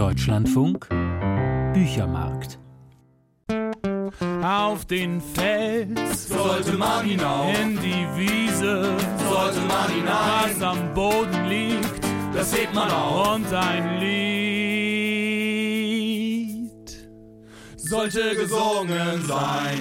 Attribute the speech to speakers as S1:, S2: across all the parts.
S1: Deutschlandfunk Büchermarkt. Auf den Fels
S2: sollte man hinauf,
S1: in die Wiese
S2: sollte man hinein,
S1: was am Boden liegt,
S2: das hebt man auf
S1: und ein Lied
S2: sollte gesungen sein.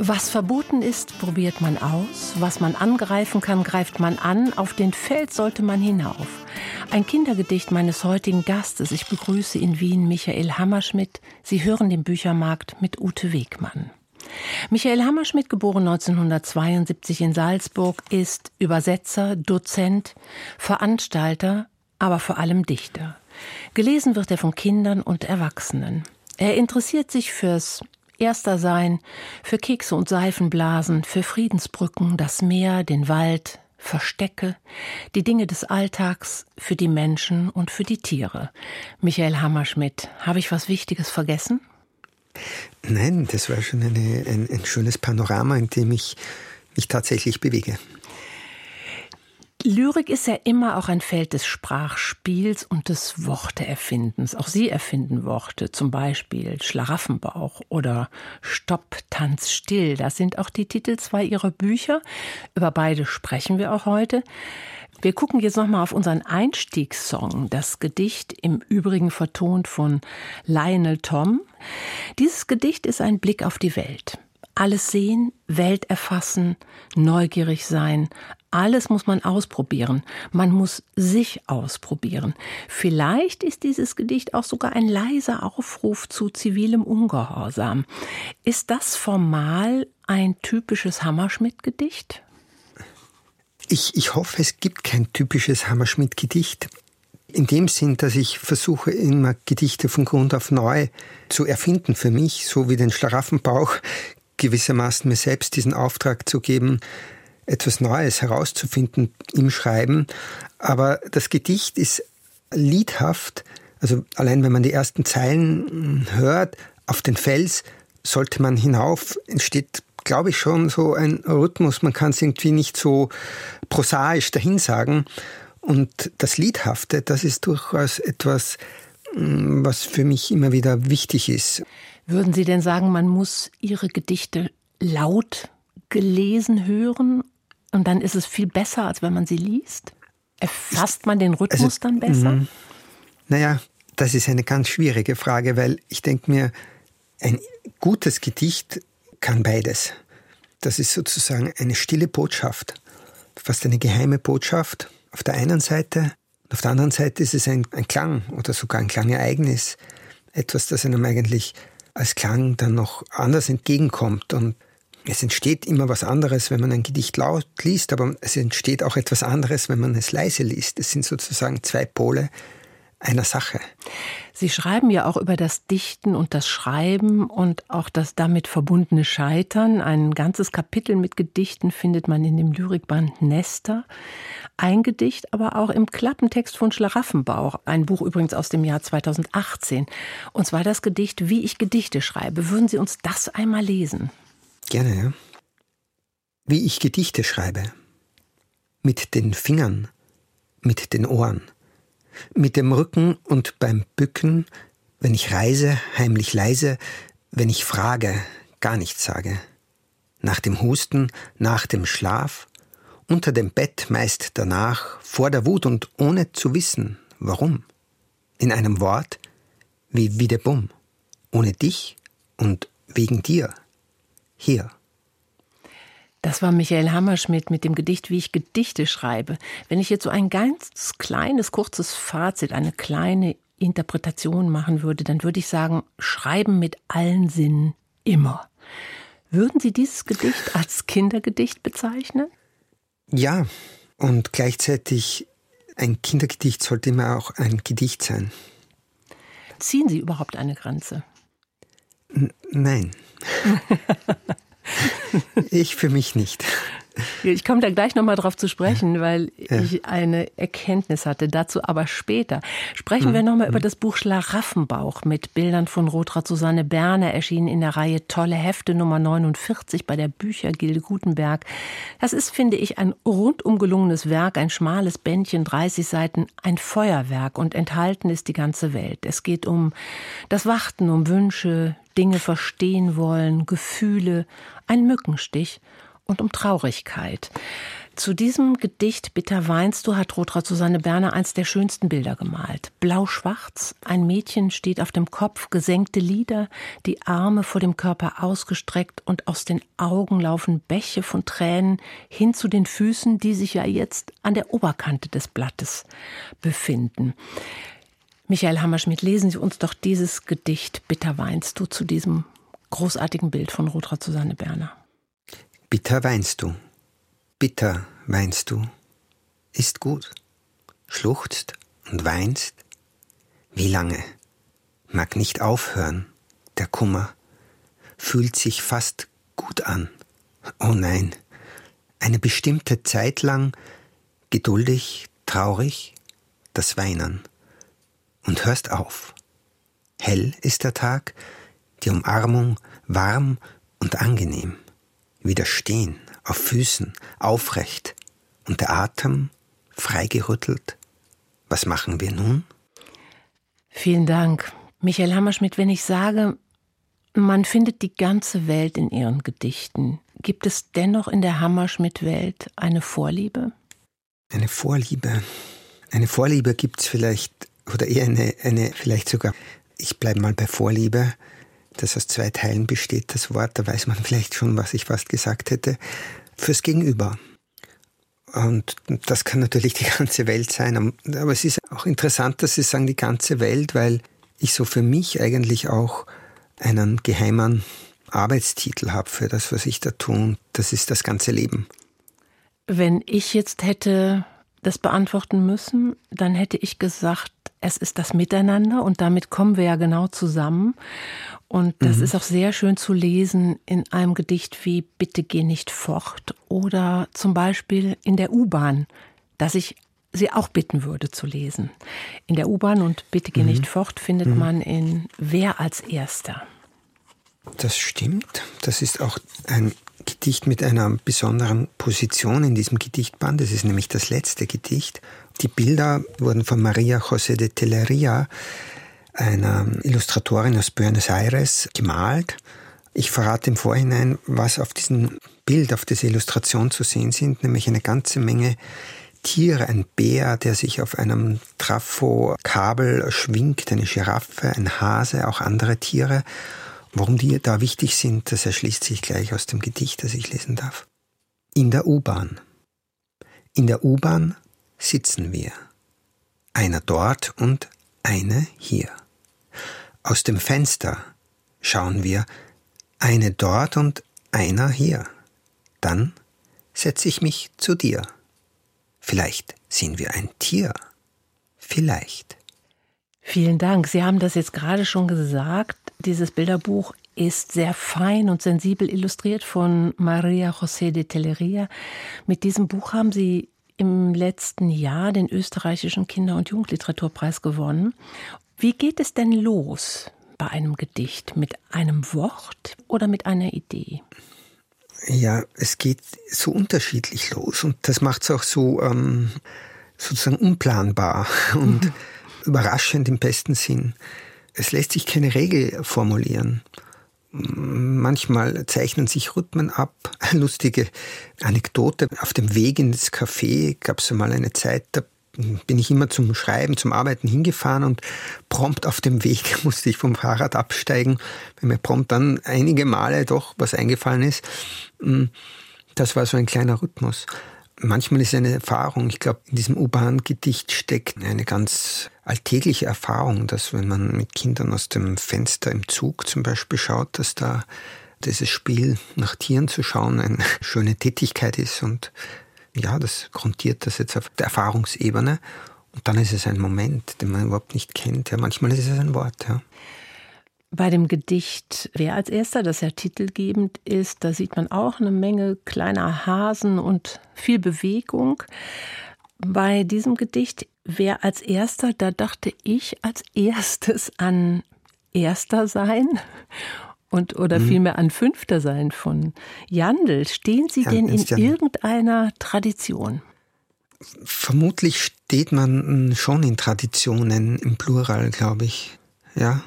S3: Was verboten ist, probiert man aus. Was man angreifen kann, greift man an. Auf den Feld sollte man hinauf. Ein Kindergedicht meines heutigen Gastes. Ich begrüße in Wien Michael Hammerschmidt. Sie hören den Büchermarkt mit Ute Wegmann. Michael Hammerschmidt, geboren 1972 in Salzburg, ist Übersetzer, Dozent, Veranstalter, aber vor allem Dichter. Gelesen wird er von Kindern und Erwachsenen. Er interessiert sich fürs Erster sein, für Kekse und Seifenblasen, für Friedensbrücken, das Meer, den Wald, Verstecke, die Dinge des Alltags, für die Menschen und für die Tiere. Michael Hammerschmidt, habe ich was Wichtiges vergessen?
S4: Nein, das war schon eine, ein, ein schönes Panorama, in dem ich mich tatsächlich bewege.
S3: Lyrik ist ja immer auch ein Feld des Sprachspiels und des Worteerfindens. Auch Sie erfinden Worte, zum Beispiel Schlaraffenbauch oder Stopp, Tanz, Still. Das sind auch die Titel zwei Ihrer Bücher. Über beide sprechen wir auch heute. Wir gucken jetzt nochmal auf unseren Einstiegssong, das Gedicht im Übrigen vertont von Lionel Tom. Dieses Gedicht ist ein Blick auf die Welt alles sehen, Welt erfassen, neugierig sein. Alles muss man ausprobieren. Man muss sich ausprobieren. Vielleicht ist dieses Gedicht auch sogar ein leiser Aufruf zu zivilem Ungehorsam. Ist das formal ein typisches Hammerschmidt-Gedicht?
S4: Ich, ich hoffe, es gibt kein typisches Hammerschmidt-Gedicht. In dem Sinn, dass ich versuche, immer Gedichte von Grund auf neu zu erfinden für mich, so wie den Schlaraffenbauch gewissermaßen mir selbst diesen Auftrag zu geben, etwas Neues herauszufinden im Schreiben. Aber das Gedicht ist liedhaft. Also allein wenn man die ersten Zeilen hört, auf den Fels sollte man hinauf, entsteht, glaube ich, schon so ein Rhythmus. Man kann es irgendwie nicht so prosaisch dahinsagen. Und das Liedhafte, das ist durchaus etwas, mm, was für mich immer wieder wichtig ist.
S3: Würden Sie denn sagen, man muss Ihre Gedichte laut gelesen hören und dann ist es viel besser, als wenn man sie liest? Erfasst man den Rhythmus also, dann besser? Mh,
S4: naja, das ist eine ganz schwierige Frage, weil ich denke mir, ein gutes Gedicht kann beides. Das ist sozusagen eine stille Botschaft, fast eine geheime Botschaft auf der einen Seite. Auf der anderen Seite ist es ein, ein Klang oder sogar ein Klangereignis, etwas, das einem eigentlich als Klang dann noch anders entgegenkommt. Und es entsteht immer was anderes, wenn man ein Gedicht laut liest, aber es entsteht auch etwas anderes, wenn man es leise liest. Es sind sozusagen zwei Pole einer Sache.
S3: Sie schreiben ja auch über das Dichten und das Schreiben und auch das damit verbundene Scheitern. Ein ganzes Kapitel mit Gedichten findet man in dem Lyrikband Nester. Ein Gedicht aber auch im Klappentext von Schlaraffenbauch, ein Buch übrigens aus dem Jahr 2018. Und zwar das Gedicht Wie ich Gedichte schreibe. Würden Sie uns das einmal lesen?
S4: Gerne, ja. Wie ich Gedichte schreibe. Mit den Fingern, mit den Ohren mit dem Rücken und beim Bücken, wenn ich reise, heimlich leise, wenn ich frage, gar nichts sage. Nach dem Husten, nach dem Schlaf, unter dem Bett meist danach, vor der Wut und ohne zu wissen, warum. In einem Wort wie Wiedebum, ohne dich und wegen dir. Hier.
S3: Das war Michael Hammerschmidt mit dem Gedicht, wie ich Gedichte schreibe. Wenn ich jetzt so ein ganz kleines, kurzes Fazit, eine kleine Interpretation machen würde, dann würde ich sagen, schreiben mit allen Sinnen immer. Würden Sie dieses Gedicht als Kindergedicht bezeichnen?
S4: Ja, und gleichzeitig ein Kindergedicht sollte immer auch ein Gedicht sein.
S3: Ziehen Sie überhaupt eine Grenze?
S4: N nein. ich für mich nicht.
S3: Ich komme da gleich nochmal drauf zu sprechen, weil ja. ich eine Erkenntnis hatte. Dazu aber später. Sprechen mhm. wir nochmal über das Buch Schlaraffenbauch mit Bildern von Rotra Susanne Berner, erschienen in der Reihe Tolle Hefte Nummer 49 bei der Büchergilde Gutenberg. Das ist, finde ich, ein rundum gelungenes Werk, ein schmales Bändchen, 30 Seiten, ein Feuerwerk und enthalten ist die ganze Welt. Es geht um das Warten, um Wünsche, Dinge verstehen wollen, Gefühle, ein Mückenstich und um Traurigkeit. Zu diesem Gedicht Bitter weinst du hat Rotra Susanne Berner eins der schönsten Bilder gemalt. Blau-schwarz, ein Mädchen steht auf dem Kopf, gesenkte Lider, die Arme vor dem Körper ausgestreckt und aus den Augen laufen Bäche von Tränen hin zu den Füßen, die sich ja jetzt an der Oberkante des Blattes befinden. Michael Hammerschmidt, lesen Sie uns doch dieses Gedicht Bitter weinst du zu diesem großartigen Bild von Rotra Susanne Berner.
S4: Bitter weinst du, bitter weinst du, ist gut, schluchzt und weinst. Wie lange? Mag nicht aufhören, der Kummer, fühlt sich fast gut an. Oh nein, eine bestimmte Zeit lang geduldig, traurig, das Weinen und hörst auf. Hell ist der Tag, die Umarmung warm und angenehm. Widerstehen, auf Füßen, aufrecht und der Atem freigerüttelt. Was machen wir nun?
S3: Vielen Dank. Michael Hammerschmidt, wenn ich sage, man findet die ganze Welt in Ihren Gedichten, gibt es dennoch in der Hammerschmidt-Welt eine Vorliebe?
S4: Eine Vorliebe. Eine Vorliebe gibt es vielleicht oder eher eine, eine vielleicht sogar, ich bleibe mal bei Vorliebe, das aus zwei Teilen besteht, das Wort, da weiß man vielleicht schon, was ich fast gesagt hätte, fürs Gegenüber. Und das kann natürlich die ganze Welt sein. Aber es ist auch interessant, dass Sie sagen, die ganze Welt, weil ich so für mich eigentlich auch einen geheimen Arbeitstitel habe für das, was ich da tue. Das ist das ganze Leben.
S3: Wenn ich jetzt hätte das beantworten müssen, dann hätte ich gesagt, es ist das Miteinander und damit kommen wir ja genau zusammen. Und das mhm. ist auch sehr schön zu lesen in einem Gedicht wie Bitte geh nicht fort oder zum Beispiel in der U-Bahn, dass ich Sie auch bitten würde zu lesen. In der U-Bahn und Bitte geh mhm. nicht fort findet mhm. man in Wer als Erster.
S4: Das stimmt. Das ist auch ein Gedicht mit einer besonderen Position in diesem Gedichtband. Das ist nämlich das letzte Gedicht. Die Bilder wurden von Maria José de Teleria, einer Illustratorin aus Buenos Aires, gemalt. Ich verrate im Vorhinein, was auf diesem Bild, auf dieser Illustration zu sehen sind, nämlich eine ganze Menge Tiere, ein Bär, der sich auf einem Trafo-Kabel schwingt, eine Giraffe, ein Hase, auch andere Tiere. Warum die da wichtig sind, das erschließt sich gleich aus dem Gedicht, das ich lesen darf. In der U-Bahn. In der U-Bahn sitzen wir. Einer dort und eine hier. Aus dem Fenster schauen wir, eine dort und einer hier. Dann setze ich mich zu dir. Vielleicht sehen wir ein Tier. Vielleicht.
S3: Vielen Dank. Sie haben das jetzt gerade schon gesagt. Dieses Bilderbuch ist sehr fein und sensibel illustriert von Maria José de Teleria. Mit diesem Buch haben Sie im letzten Jahr den österreichischen Kinder- und Jugendliteraturpreis gewonnen. Wie geht es denn los bei einem Gedicht? Mit einem Wort oder mit einer Idee?
S4: Ja, es geht so unterschiedlich los und das macht es auch so ähm, sozusagen unplanbar und mhm. überraschend im besten Sinn. Es lässt sich keine Regel formulieren. Manchmal zeichnen sich Rhythmen ab. Lustige Anekdote. Auf dem Weg ins Café gab es mal eine Zeit, da bin ich immer zum Schreiben, zum Arbeiten hingefahren und prompt auf dem Weg musste ich vom Fahrrad absteigen, weil mir prompt dann einige Male doch was eingefallen ist. Das war so ein kleiner Rhythmus. Manchmal ist eine Erfahrung. Ich glaube, in diesem U-Bahn-Gedicht steckt eine ganz alltägliche Erfahrung, dass wenn man mit Kindern aus dem Fenster im Zug zum Beispiel schaut, dass da dieses Spiel nach Tieren zu schauen eine schöne Tätigkeit ist und ja, das grundiert das jetzt auf der Erfahrungsebene. Und dann ist es ein Moment, den man überhaupt nicht kennt. Ja, manchmal ist es ein Wort. Ja.
S3: Bei dem Gedicht Wer als erster, das ja titelgebend ist, da sieht man auch eine Menge kleiner Hasen und viel Bewegung. Bei diesem Gedicht Wer als erster, da dachte ich als erstes an Erster sein und oder mhm. vielmehr an Fünfter sein von Jandl. Stehen Sie denn in irgendeiner Tradition?
S4: Vermutlich steht man schon in Traditionen im Plural, glaube ich. Ja.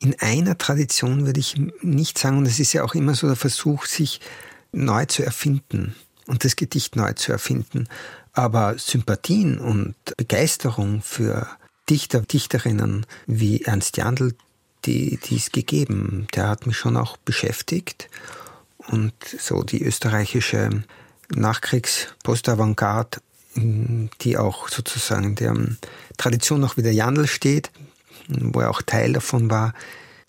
S4: In einer Tradition würde ich nicht sagen, und es ist ja auch immer so der Versuch, sich neu zu erfinden und das Gedicht neu zu erfinden. Aber Sympathien und Begeisterung für Dichter, Dichterinnen wie Ernst Jandl, die, die ist gegeben. Der hat mich schon auch beschäftigt. Und so die österreichische Nachkriegs-Postavantgarde, die auch sozusagen der Tradition noch wieder Jandl steht, wo er auch Teil davon war,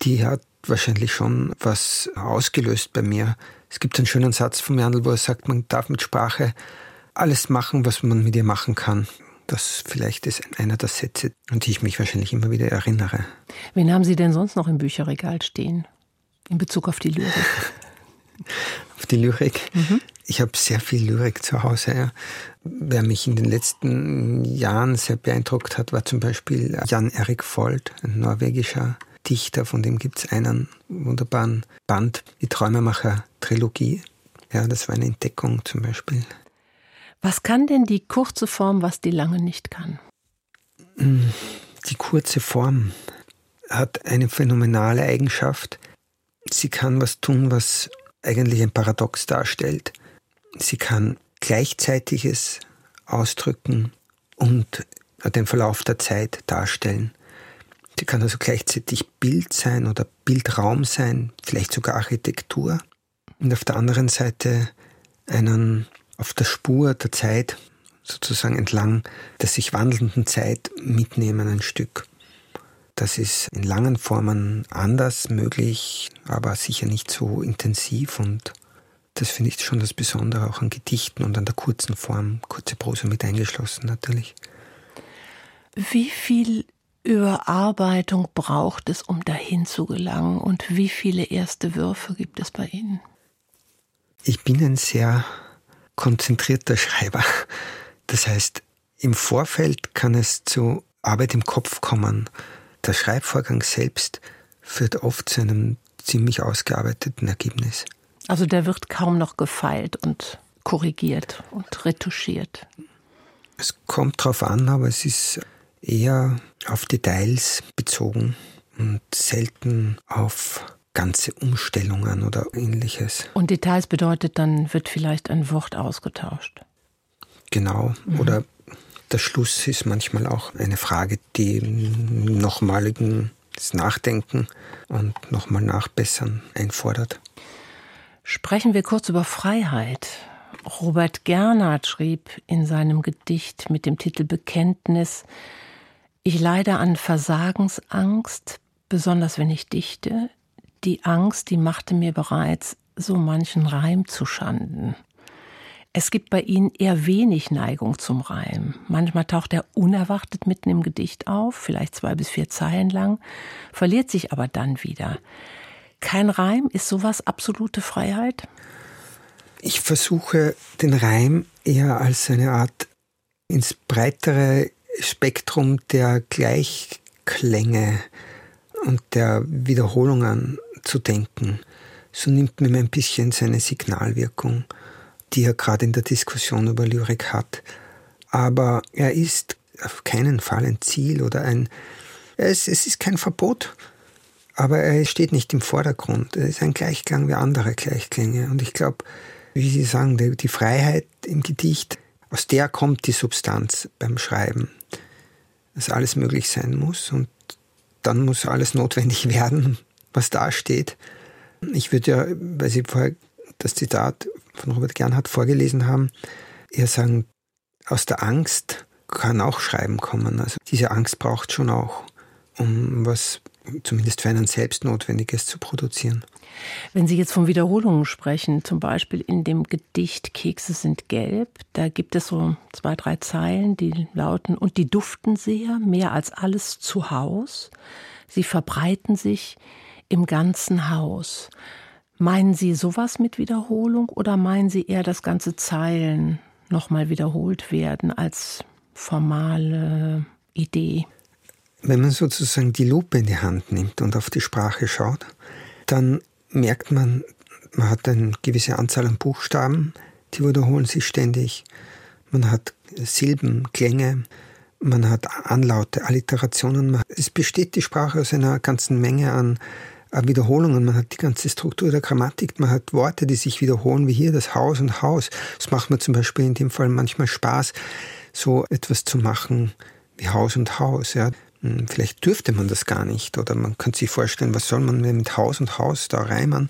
S4: die hat wahrscheinlich schon was ausgelöst bei mir. Es gibt einen schönen Satz vom Jandl, wo er sagt, man darf mit Sprache alles machen, was man mit ihr machen kann. Das vielleicht ist einer der Sätze, an die ich mich wahrscheinlich immer wieder erinnere.
S3: Wen haben Sie denn sonst noch im Bücherregal stehen? In Bezug auf die Lyrik?
S4: auf die Lyrik? Mhm. Ich habe sehr viel Lyrik zu Hause. Ja. Wer mich in den letzten Jahren sehr beeindruckt hat, war zum Beispiel Jan-Erik Vold, ein norwegischer Dichter, von dem gibt es einen wunderbaren Band, die Träumemacher-Trilogie. Ja, das war eine Entdeckung zum Beispiel.
S3: Was kann denn die kurze Form, was die lange nicht kann?
S4: Die kurze Form hat eine phänomenale Eigenschaft. Sie kann was tun, was eigentlich ein Paradox darstellt. Sie kann Gleichzeitiges ausdrücken und den Verlauf der Zeit darstellen. Sie kann also gleichzeitig Bild sein oder Bildraum sein, vielleicht sogar Architektur. Und auf der anderen Seite einen auf der Spur der Zeit, sozusagen entlang der sich wandelnden Zeit mitnehmen ein Stück. Das ist in langen Formen anders möglich, aber sicher nicht so intensiv und das finde ich schon das Besondere auch an Gedichten und an der kurzen Form, kurze Prosa mit eingeschlossen natürlich.
S3: Wie viel Überarbeitung braucht es, um dahin zu gelangen und wie viele erste Würfe gibt es bei Ihnen?
S4: Ich bin ein sehr konzentrierter Schreiber. Das heißt, im Vorfeld kann es zu Arbeit im Kopf kommen. Der Schreibvorgang selbst führt oft zu einem ziemlich ausgearbeiteten Ergebnis.
S3: Also der wird kaum noch gefeilt und korrigiert und retuschiert.
S4: Es kommt drauf an, aber es ist eher auf Details bezogen und selten auf ganze Umstellungen oder ähnliches.
S3: Und Details bedeutet, dann wird vielleicht ein Wort ausgetauscht.
S4: Genau. Mhm. Oder der Schluss ist manchmal auch eine Frage, die nochmaligen Nachdenken und nochmal Nachbessern einfordert.
S3: Sprechen wir kurz über Freiheit. Robert Gernhardt schrieb in seinem Gedicht mit dem Titel Bekenntnis, ich leide an Versagensangst, besonders wenn ich dichte die Angst, die machte mir bereits so manchen Reim zu Schanden. Es gibt bei ihnen eher wenig Neigung zum Reim. Manchmal taucht er unerwartet mitten im Gedicht auf, vielleicht zwei bis vier Zeilen lang, verliert sich aber dann wieder. Kein Reim, ist sowas absolute Freiheit?
S4: Ich versuche den Reim eher als eine Art ins breitere Spektrum der Gleichklänge und der Wiederholungen zu denken. So nimmt man ein bisschen seine Signalwirkung, die er gerade in der Diskussion über Lyrik hat. Aber er ist auf keinen Fall ein Ziel oder ein. Es, es ist kein Verbot, aber er steht nicht im Vordergrund. Er ist ein Gleichklang wie andere Gleichklänge. Und ich glaube, wie Sie sagen, die, die Freiheit im Gedicht, aus der kommt die Substanz beim Schreiben. Dass alles möglich sein muss und dann muss alles notwendig werden, was da steht. Ich würde ja, weil Sie vorher das Zitat von Robert Gernhardt vorgelesen haben, eher sagen, aus der Angst kann auch Schreiben kommen. Also diese Angst braucht schon auch, um was zumindest für einen selbst Notwendiges zu produzieren.
S3: Wenn Sie jetzt von Wiederholungen sprechen, zum Beispiel in dem Gedicht Kekse sind gelb, da gibt es so zwei, drei Zeilen, die lauten, und die duften sehr, mehr als alles zu Haus. Sie verbreiten sich im ganzen Haus. Meinen Sie sowas mit Wiederholung oder meinen Sie eher, dass ganze Zeilen nochmal wiederholt werden als formale Idee?
S4: Wenn man sozusagen die Lupe in die Hand nimmt und auf die Sprache schaut, dann merkt man, man hat eine gewisse Anzahl an Buchstaben, die wiederholen sich ständig. Man hat Silben, Klänge, man hat Anlaute, Alliterationen. Es besteht die Sprache aus einer ganzen Menge an Wiederholungen. Man hat die ganze Struktur der Grammatik. Man hat Worte, die sich wiederholen, wie hier das Haus und Haus. Das macht mir zum Beispiel in dem Fall manchmal Spaß, so etwas zu machen wie Haus und Haus. Ja. Hm, vielleicht dürfte man das gar nicht. Oder man könnte sich vorstellen, was soll man mit Haus und Haus da reimen?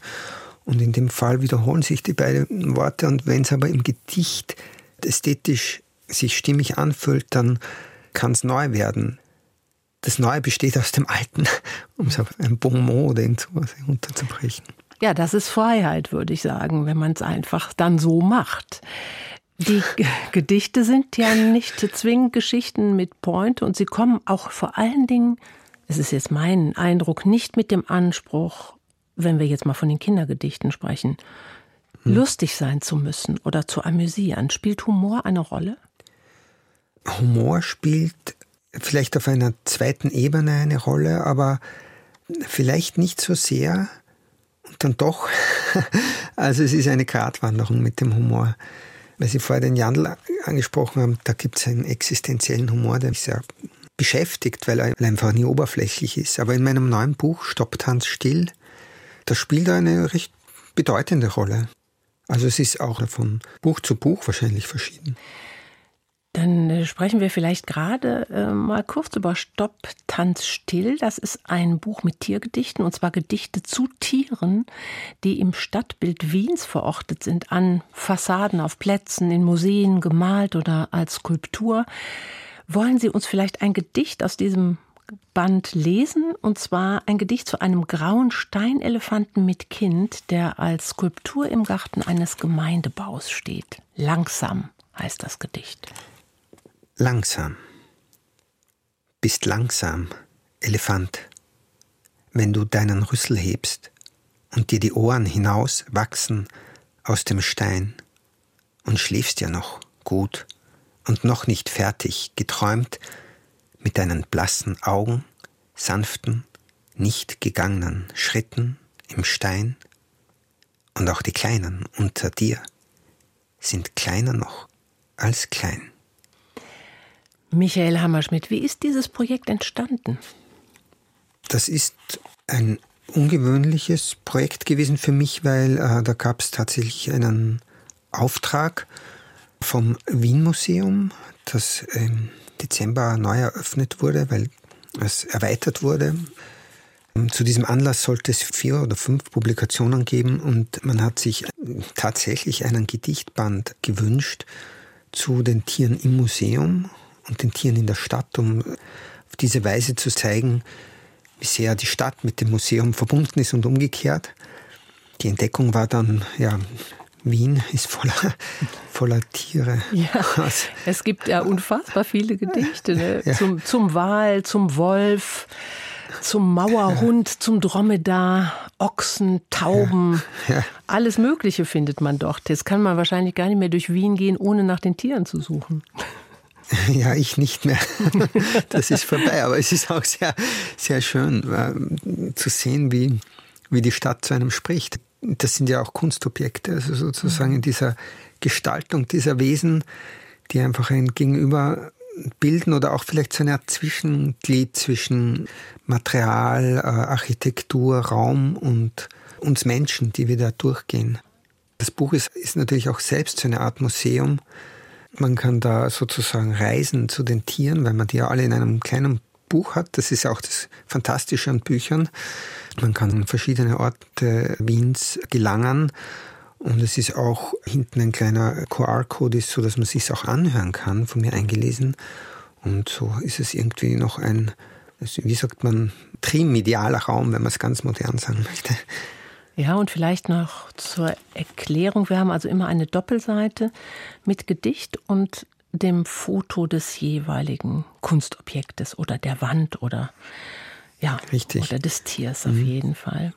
S4: Und in dem Fall wiederholen sich die beiden Worte. Und wenn es aber im Gedicht ästhetisch sich stimmig anfühlt, dann kann es neu werden. Das Neue besteht aus dem Alten, um so ein Bon mot oder sowas unterzubrechen.
S3: Ja, das ist Freiheit, würde ich sagen, wenn man es einfach dann so macht. Die Gedichte sind ja nicht zwingend Geschichten mit Point und sie kommen auch vor allen Dingen, es ist jetzt mein Eindruck, nicht mit dem Anspruch, wenn wir jetzt mal von den Kindergedichten sprechen, hm. lustig sein zu müssen oder zu amüsieren. Spielt Humor eine Rolle?
S4: Humor spielt vielleicht auf einer zweiten Ebene eine Rolle, aber vielleicht nicht so sehr und dann doch. Also es ist eine Gratwanderung mit dem Humor. Weil Sie vorher den Jandl angesprochen haben, da gibt es einen existenziellen Humor, der mich sehr beschäftigt, weil er einfach nie oberflächlich ist. Aber in meinem neuen Buch Stoppt Hans still, da spielt eine recht bedeutende Rolle. Also es ist auch von Buch zu Buch wahrscheinlich verschieden.
S3: Dann äh, sprechen wir vielleicht gerade äh, mal kurz über Stopp, Tanz, Still. Das ist ein Buch mit Tiergedichten, und zwar Gedichte zu Tieren, die im Stadtbild Wiens verortet sind, an Fassaden, auf Plätzen, in Museen, gemalt oder als Skulptur. Wollen Sie uns vielleicht ein Gedicht aus diesem Band lesen, und zwar ein Gedicht zu einem grauen Steinelefanten mit Kind, der als Skulptur im Garten eines Gemeindebaus steht. Langsam heißt das Gedicht.
S4: Langsam. Bist langsam, Elefant, wenn du deinen Rüssel hebst und dir die Ohren hinaus wachsen aus dem Stein und schläfst ja noch gut und noch nicht fertig geträumt mit deinen blassen Augen, sanften, nicht gegangenen Schritten im Stein und auch die Kleinen unter dir sind kleiner noch als klein.
S3: Michael Hammerschmidt, wie ist dieses Projekt entstanden?
S4: Das ist ein ungewöhnliches Projekt gewesen für mich, weil äh, da gab es tatsächlich einen Auftrag vom Wien Museum, das im Dezember neu eröffnet wurde, weil es erweitert wurde. Zu diesem Anlass sollte es vier oder fünf Publikationen geben und man hat sich tatsächlich einen Gedichtband gewünscht zu den Tieren im Museum und den Tieren in der Stadt, um auf diese Weise zu zeigen, wie sehr die Stadt mit dem Museum verbunden ist und umgekehrt. Die Entdeckung war dann, ja, Wien ist voller, voller Tiere.
S3: Ja, es gibt ja unfassbar viele Gedichte ne? ja. zum, zum Wal, zum Wolf, zum Mauerhund, zum Dromedar, Ochsen, Tauben. Ja. Ja. Alles Mögliche findet man dort. Jetzt kann man wahrscheinlich gar nicht mehr durch Wien gehen, ohne nach den Tieren zu suchen.
S4: Ja, ich nicht mehr. Das ist vorbei. Aber es ist auch sehr, sehr schön äh, zu sehen, wie, wie die Stadt zu einem spricht. Das sind ja auch Kunstobjekte, also sozusagen in dieser Gestaltung dieser Wesen, die einfach ein Gegenüber bilden oder auch vielleicht so eine Art Zwischenglied zwischen Material, äh, Architektur, Raum und uns Menschen, die wir da durchgehen. Das Buch ist, ist natürlich auch selbst so eine Art Museum, man kann da sozusagen reisen zu den Tieren, weil man die ja alle in einem kleinen Buch hat. Das ist auch das Fantastische an Büchern. Man kann an verschiedene Orte Wiens gelangen. Und es ist auch hinten ein kleiner QR-Code, so dass man sich auch anhören kann, von mir eingelesen. Und so ist es irgendwie noch ein, wie sagt man, trimedialer Raum, wenn man es ganz modern sagen möchte.
S3: Ja, und vielleicht noch zur Erklärung. Wir haben also immer eine Doppelseite mit Gedicht und dem Foto des jeweiligen Kunstobjektes oder der Wand oder Ja,
S4: Richtig.
S3: oder des Tiers auf mhm. jeden Fall.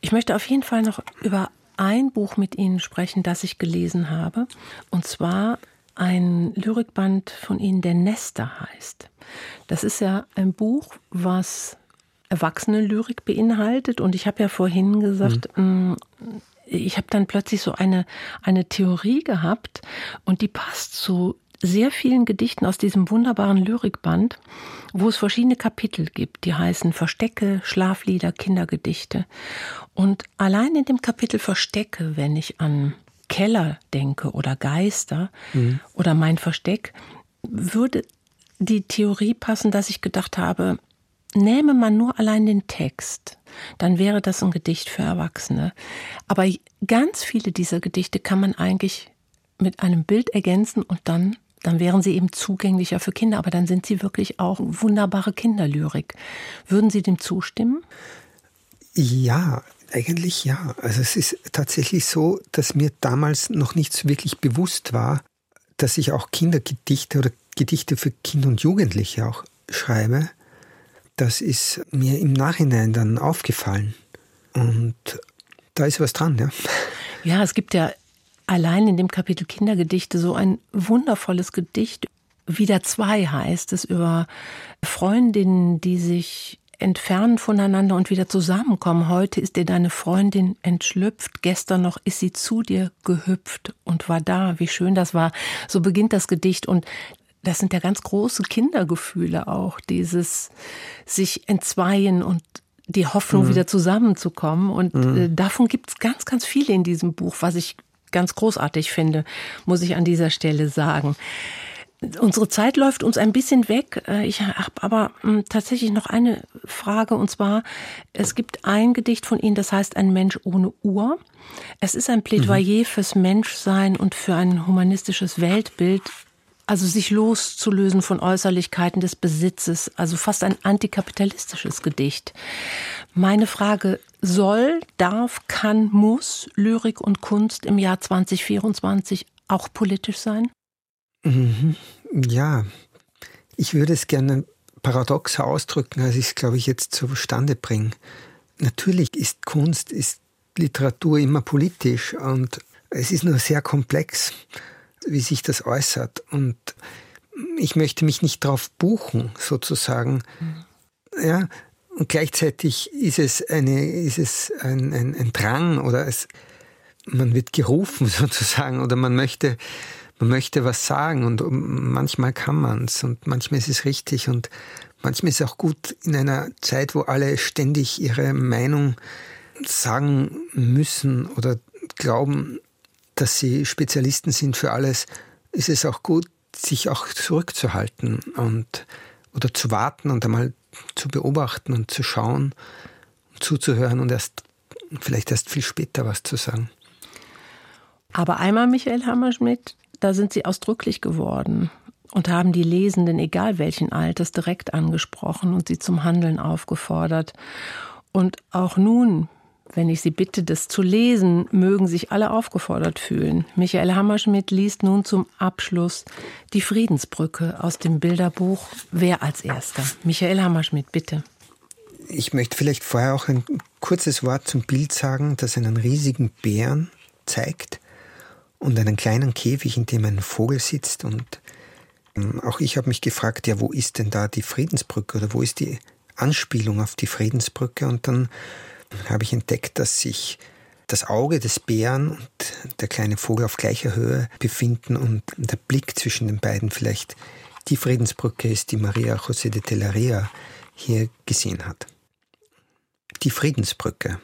S3: Ich möchte auf jeden Fall noch über ein Buch mit Ihnen sprechen, das ich gelesen habe. Und zwar ein Lyrikband von Ihnen, der Nester heißt. Das ist ja ein Buch, was Erwachsene-Lyrik beinhaltet. Und ich habe ja vorhin gesagt, mhm. Mm, ich habe dann plötzlich so eine, eine Theorie gehabt und die passt zu sehr vielen Gedichten aus diesem wunderbaren Lyrikband, wo es verschiedene Kapitel gibt, die heißen Verstecke, Schlaflieder, Kindergedichte. Und allein in dem Kapitel Verstecke, wenn ich an Keller denke oder Geister mhm. oder mein Versteck, würde die Theorie passen, dass ich gedacht habe, nähme man nur allein den Text, dann wäre das ein Gedicht für Erwachsene. Aber ganz viele dieser Gedichte kann man eigentlich mit einem Bild ergänzen und dann, dann wären sie eben zugänglicher für Kinder. Aber dann sind sie wirklich auch wunderbare Kinderlyrik. Würden Sie dem zustimmen?
S4: Ja, eigentlich ja. Also es ist tatsächlich so, dass mir damals noch nicht so wirklich bewusst war, dass ich auch Kindergedichte oder Gedichte für Kinder und Jugendliche auch schreibe. Das ist mir im Nachhinein dann aufgefallen. Und da ist was dran, ja.
S3: Ja, es gibt ja allein in dem Kapitel Kindergedichte so ein wundervolles Gedicht. Wieder zwei heißt es über Freundinnen, die sich entfernen voneinander und wieder zusammenkommen. Heute ist dir deine Freundin entschlüpft, gestern noch ist sie zu dir gehüpft und war da. Wie schön das war. So beginnt das Gedicht und das sind ja ganz große Kindergefühle auch, dieses sich entzweien und die Hoffnung, mhm. wieder zusammenzukommen. Und mhm. Äh, davon gibt es ganz, ganz viele in diesem Buch, was ich ganz großartig finde, muss ich an dieser Stelle sagen. Unsere Zeit läuft uns ein bisschen weg. Äh, ich habe aber hm, tatsächlich noch eine Frage und zwar, es gibt ein Gedicht von Ihnen, das heißt Ein Mensch ohne Uhr. Es ist ein Plädoyer mhm. fürs Menschsein und für ein humanistisches Weltbild. Also sich loszulösen von Äußerlichkeiten des Besitzes, also fast ein antikapitalistisches Gedicht. Meine Frage, soll, darf, kann, muss Lyrik und Kunst im Jahr 2024 auch politisch sein?
S4: Mhm. Ja, ich würde es gerne paradoxer ausdrücken, als ich es, glaube ich, jetzt zustande bringe. Natürlich ist Kunst, ist Literatur immer politisch und es ist nur sehr komplex wie sich das äußert. Und ich möchte mich nicht darauf buchen, sozusagen. Mhm. Ja, und gleichzeitig ist es, eine, ist es ein, ein, ein Drang oder es, man wird gerufen sozusagen oder man möchte, man möchte was sagen und manchmal kann man es und manchmal ist es richtig und manchmal ist es auch gut in einer Zeit, wo alle ständig ihre Meinung sagen müssen oder glauben, dass sie Spezialisten sind für alles, ist es auch gut, sich auch zurückzuhalten und oder zu warten und einmal zu beobachten und zu schauen und zuzuhören und erst vielleicht erst viel später was zu sagen.
S3: Aber einmal, Michael Hammerschmidt, da sind Sie ausdrücklich geworden und haben die Lesenden, egal welchen Alters, direkt angesprochen und sie zum Handeln aufgefordert. Und auch nun, wenn ich Sie bitte, das zu lesen, mögen sich alle aufgefordert fühlen. Michael Hammerschmidt liest nun zum Abschluss die Friedensbrücke aus dem Bilderbuch Wer als Erster? Michael Hammerschmidt, bitte.
S4: Ich möchte vielleicht vorher auch ein kurzes Wort zum Bild sagen, das einen riesigen Bären zeigt und einen kleinen Käfig, in dem ein Vogel sitzt. Und ähm, auch ich habe mich gefragt, ja, wo ist denn da die Friedensbrücke oder wo ist die Anspielung auf die Friedensbrücke? Und dann habe ich entdeckt, dass sich das Auge des Bären und der kleine Vogel auf gleicher Höhe befinden und der Blick zwischen den beiden vielleicht die Friedensbrücke ist, die Maria José de Telleria hier gesehen hat. Die Friedensbrücke.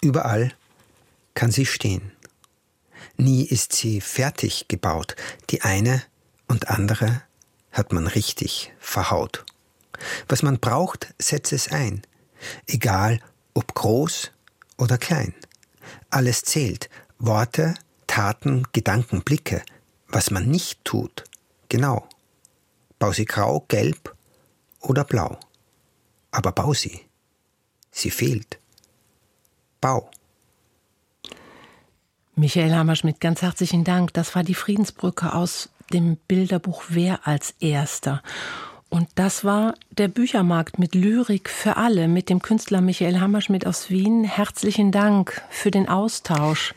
S4: Überall kann sie stehen. Nie ist sie fertig gebaut. Die eine und andere hat man richtig verhaut. Was man braucht, setzt es ein. Egal ob groß oder klein. Alles zählt. Worte, Taten, Gedanken, Blicke. Was man nicht tut. Genau. Bau sie grau, gelb oder blau. Aber bau sie. Sie fehlt. Bau.
S3: Michael Hammerschmidt, ganz herzlichen Dank. Das war die Friedensbrücke aus dem Bilderbuch Wer als Erster. Und das war der Büchermarkt mit Lyrik für alle, mit dem Künstler Michael Hammerschmidt aus Wien. Herzlichen Dank für den Austausch.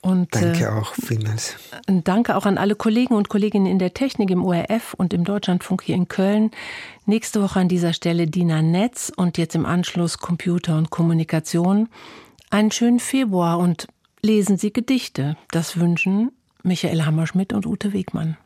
S4: Und, danke äh, auch vielmals.
S3: Danke auch an alle Kollegen und Kolleginnen in der Technik im ORF und im Deutschlandfunk hier in Köln. Nächste Woche an dieser Stelle Dina Netz und jetzt im Anschluss Computer und Kommunikation. Einen schönen Februar und lesen Sie Gedichte. Das wünschen Michael Hammerschmidt und Ute Wegmann.